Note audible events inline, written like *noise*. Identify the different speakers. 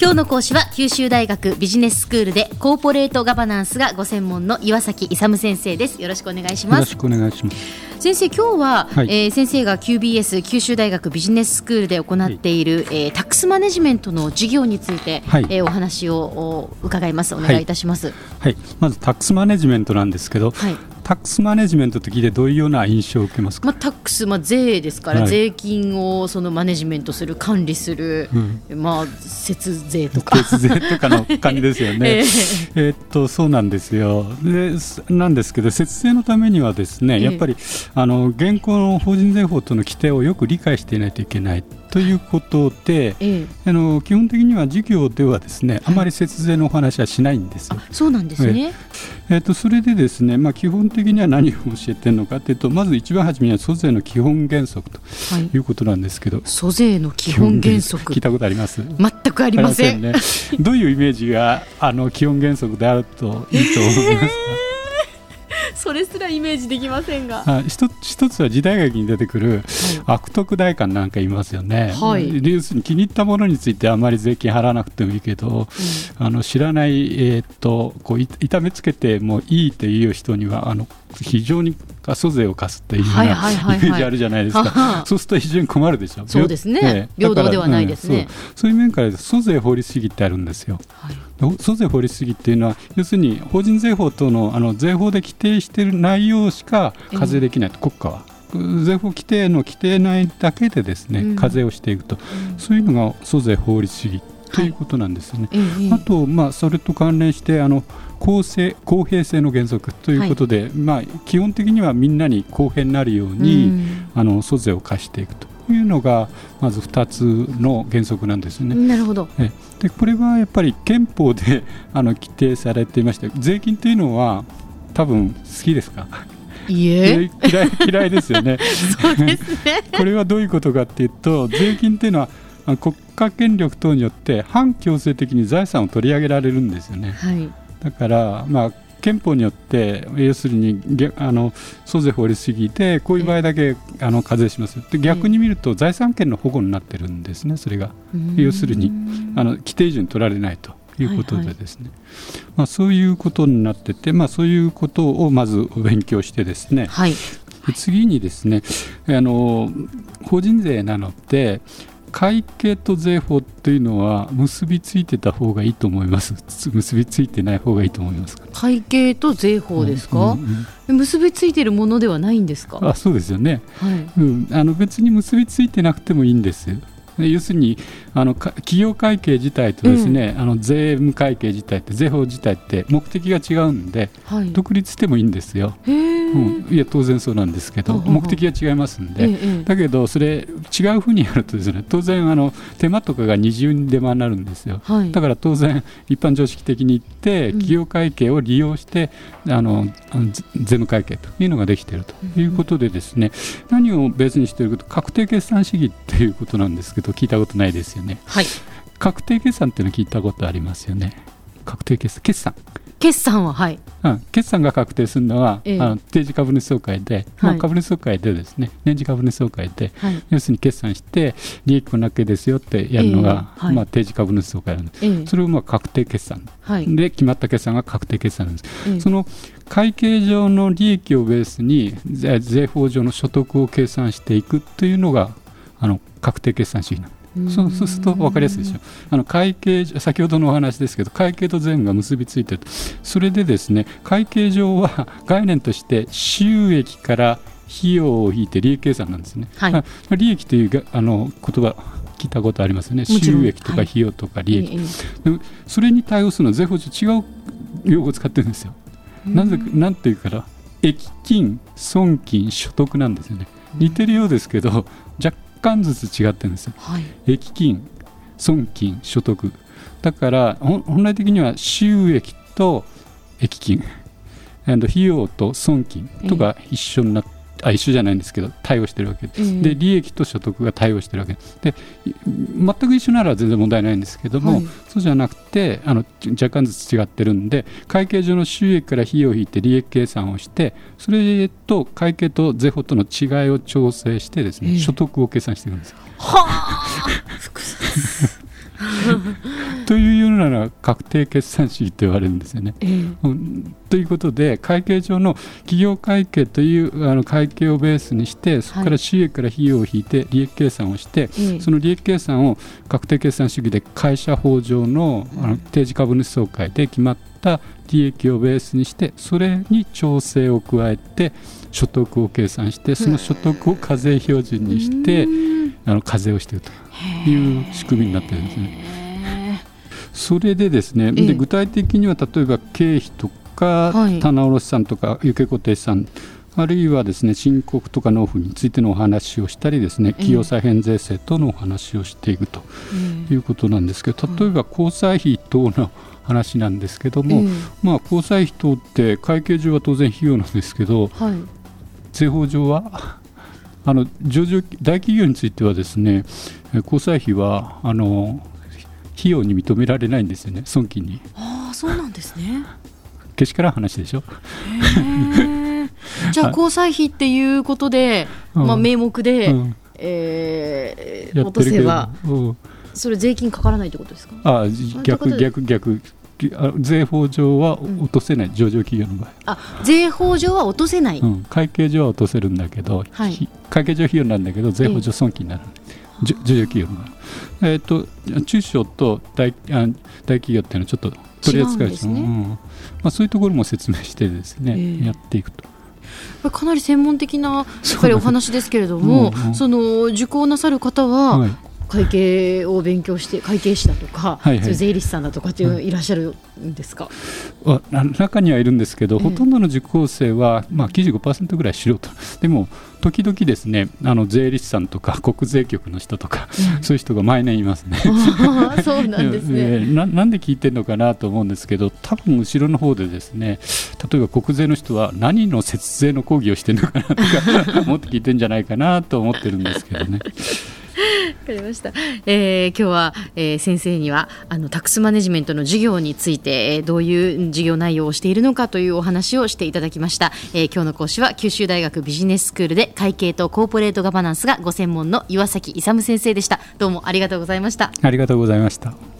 Speaker 1: 今日の講師は九州大学ビジネススクールでコーポレートガバナンスがご専門の岩崎勇先生です。よろしくお願いします。
Speaker 2: よろしくお願いします。
Speaker 1: 先生今日は、はい、えー、先生が QBS 九州大学ビジネススクールで行っている、はい、えー、タックスマネジメントの授業について、はい、えー、お話を伺います。お願いいたします、はい、
Speaker 2: はい、まずタックスマネジメントなんですけど、はい、タックスマネジメントと聞いてどういうような印象を受けますか、
Speaker 1: まあ、タックス、まあ、税ですから、はい、税金をそのマネジメントする管理する、うん、まあ、節税とか。
Speaker 2: 節税とかの感じですよね。*laughs* えっとそうなんですよ。でなんですけど節税のためにはですねやっぱり、えー、あの現行の法人税法との規定をよく理解していないといけないということで、えあの基本的には授業ではですねあまり節税のお話はしないんです。よ。
Speaker 1: そうなんですね、
Speaker 2: えー、とそれでですね、まあ、基本的には何を教えてるのかというとまず一番初めには租税の基本原則とい。うことなんですけど、はい、
Speaker 1: 租税の基本原則。
Speaker 2: 聞いたことあります？
Speaker 1: 全くありませんね、
Speaker 2: どういうイメージがあの基本原則であるといいと思いますか？
Speaker 1: それすらイメージできませんが。
Speaker 2: あ一一つは時代劇に出てくる悪徳代官なんかいますよね、はい、要するに気に入ったものについてあまり税金払わなくてもいいけど、うん、あの知らない、えー、っとこう痛めつけてもいいという人にはあの非常に過疎税を課すっていうようなイメージあるじゃないですか、そうすると非常に困るでしょ。
Speaker 1: そうですね、平等ではないですね、
Speaker 2: うん、そう。そういう面から租税法律主義ってあるんですよ、はい、租税法律主義っていうのは要するに法人税法等のあの税法で規定している内容しか課税できない、国家は。税法規定の規定内だけでですね、課税をしていくと、うん、そういうのが租税法律主義ということなんですよね。はい、あと、まあ、それと関連してあの公正公平性の原則ということで、はい、まあ、基本的にはみんなに公平になるように、うん、あの租税を課していくというのがまず2つの原則なんですね。
Speaker 1: なるほど
Speaker 2: でこれはやっぱり憲法で *laughs* あの規定されていまして税金というのは多分好きですか？
Speaker 1: いえ *laughs*
Speaker 2: 嫌い嫌いですよね。*laughs*
Speaker 1: そうですね
Speaker 2: これはどういうことかっていうと税金っていうのは国家権力等によって反強制的に財産を取り上げられるんですよね。はい、だから、まあ、憲法によって要するにあの租税法律主義でこういう場合だけあの課税します。で逆に見ると財産権の保護になってるんですねそれが。要するに。あの規定以上に取られないということでですね、はいはい、まあ、そういうことになってて、まあ、そういうことをまず勉強してですね、はい、次にですねあの法人税なので会計と税法というのは結びついてた方がいいと思います。*laughs* 結びついてない方がいいと思います
Speaker 1: 会計と税法ですか、うんうん、結びついているものではないんですか？
Speaker 2: あそうですよね、はい、うん、あの別に結びついてなくてもいいんです要するにあの企業会計自体とですね、うん、あの税務会計自体って税法自体って目的が違うんで、はい、独立してもいいんですよ。うん、いや当然そうなんですけど目的が違いますんで、だけどそれ違うふうにやるとですね当然あの手間とかが二重に手間になるんですよ、はい、だから当然一般常識的に言って企業会計を利用して、あの税務会計というのができているということでですね、何をベースにしているかと確定決算主義っていうことなんですけど聞いたことないですよね。はい、確定決算っていうの聞いたことありますよね。確定決算決算。
Speaker 1: 決算ははい、
Speaker 2: うん、決算が確定するのは、ええ、あの定時株主総会で、はい、まあ、株主総会でですね年次株主総会で、はい、要するに決算して利益こんだけですよってやるのが、えはい、まあ、定時株主総会なんです、え、それをまあ確定決算、で決まった決算が確定決算なんです、その会計上の利益をベースに税法上の所得を計算していくというのがあの確定決算主義なん。そうすると分かりやすいでしょ。あの会計先ほどのお話ですけど会計と税務が結びついてるそれでですね会計上は概念として収益から費用を引いて利益計算なんですね、はい、利益というあの言葉聞いたことありますよね。収益とか費用とか利益、はい、それに対応するのは税法上違う用語を使ってるんですよ。なぜなんていうから益金損金所得なんですよね。似てるようですけど若干ずつ違ってるんですよ、はい、益金損金所得。だから本来的には収益と益金。*laughs* 費用と損金とか一緒になって、あ一緒じゃないんですけど対応してるわけ。です、え。ー、で利益と所得が対応してるわけ。で全く一緒なら全然問題ないんですけども、はい、そうじゃなくてあの若干ずつ違ってるんで会計上の収益から費用を引いて利益計算をしてそれと会計と税法との違いを調整してですね、えー、所得を計算していくんですよ。
Speaker 1: はあ *laughs* *laughs*
Speaker 2: といなら確定決算主義と言われるんですよね。えー、ということで会計上の企業会計というあの会計をベースにしてそこから収益から費用を引いて利益計算をして、はい、その利益計算を確定決算主義で会社法上のあの定時株主総会で決まった利益をベースにしてそれに調整を加えて所得を計算してその所得を課税標準にしてあの課税をしているという仕組みになってるんですね。それでですねで具体的には例えば経費とか棚卸さんとか有形固定資産あるいはですね申告とか納付についてのお話をしたりですね企業再編税制等のお話をしていくということなんですけど例えば交際費等の話なんですけども、まあ、交際費等って会計上は当然費用なんですけど、はい、税法上はあの上場大企業についてはですね交際費はあの費用に認められないんですよね損金に。
Speaker 1: ああそうなんですね。*laughs*
Speaker 2: けしからん話でしょ。
Speaker 1: じゃあ交際費っていうことで、まあ、名目で、うん、えー、落とせば、うん、それ税金かからないってことですか？
Speaker 2: あ逆逆逆税法上は落とせない、うん、上場企業の場合。
Speaker 1: あ税法上は落とせない、う
Speaker 2: ん、会計上は落とせるんだけど、はい、会計上費用なんだけど税法上損金になる、えー、上場企業の場合、えーと、中小と大あ大企業っていうのはちょっと取り扱いですね、うん。まあ、そういうところも説明してですね、えー、やっていくと。
Speaker 1: かなり専門的なやっぱりお話ですけれども、その受講なさる方は、はい会計を勉強して会計士だとか、はいはい、税理士さんだとかっていういらっしゃるんですか、
Speaker 2: は中にはいるんですけど、ほとんどの受講生は、まあ、95%ぐらい素人。*laughs* でも時々ですねあの税理士さんとか国税局の人とか、うん、そういう人が毎年いますね。
Speaker 1: そうなんですね。*laughs*
Speaker 2: ななんで聞いてるのかなと思うんですけど多分後ろの方でですね例えば国税の人は何の節税の講義をしてるのかなとか *laughs* 思って聞いてるんじゃないかなと思ってるんですけどね。
Speaker 1: わかりました、えー、今日は、えー、先生にはあのタックスマネジメントの授業について、えー、どういう授業内容をしているのかというお話をしていただきました、えー、今日の講師は九州大学ビジネススクールで会計とコーポレートガバナンスがご専門の岩崎勇先生でした。どうもありがとうございました。
Speaker 2: ありがとうございました。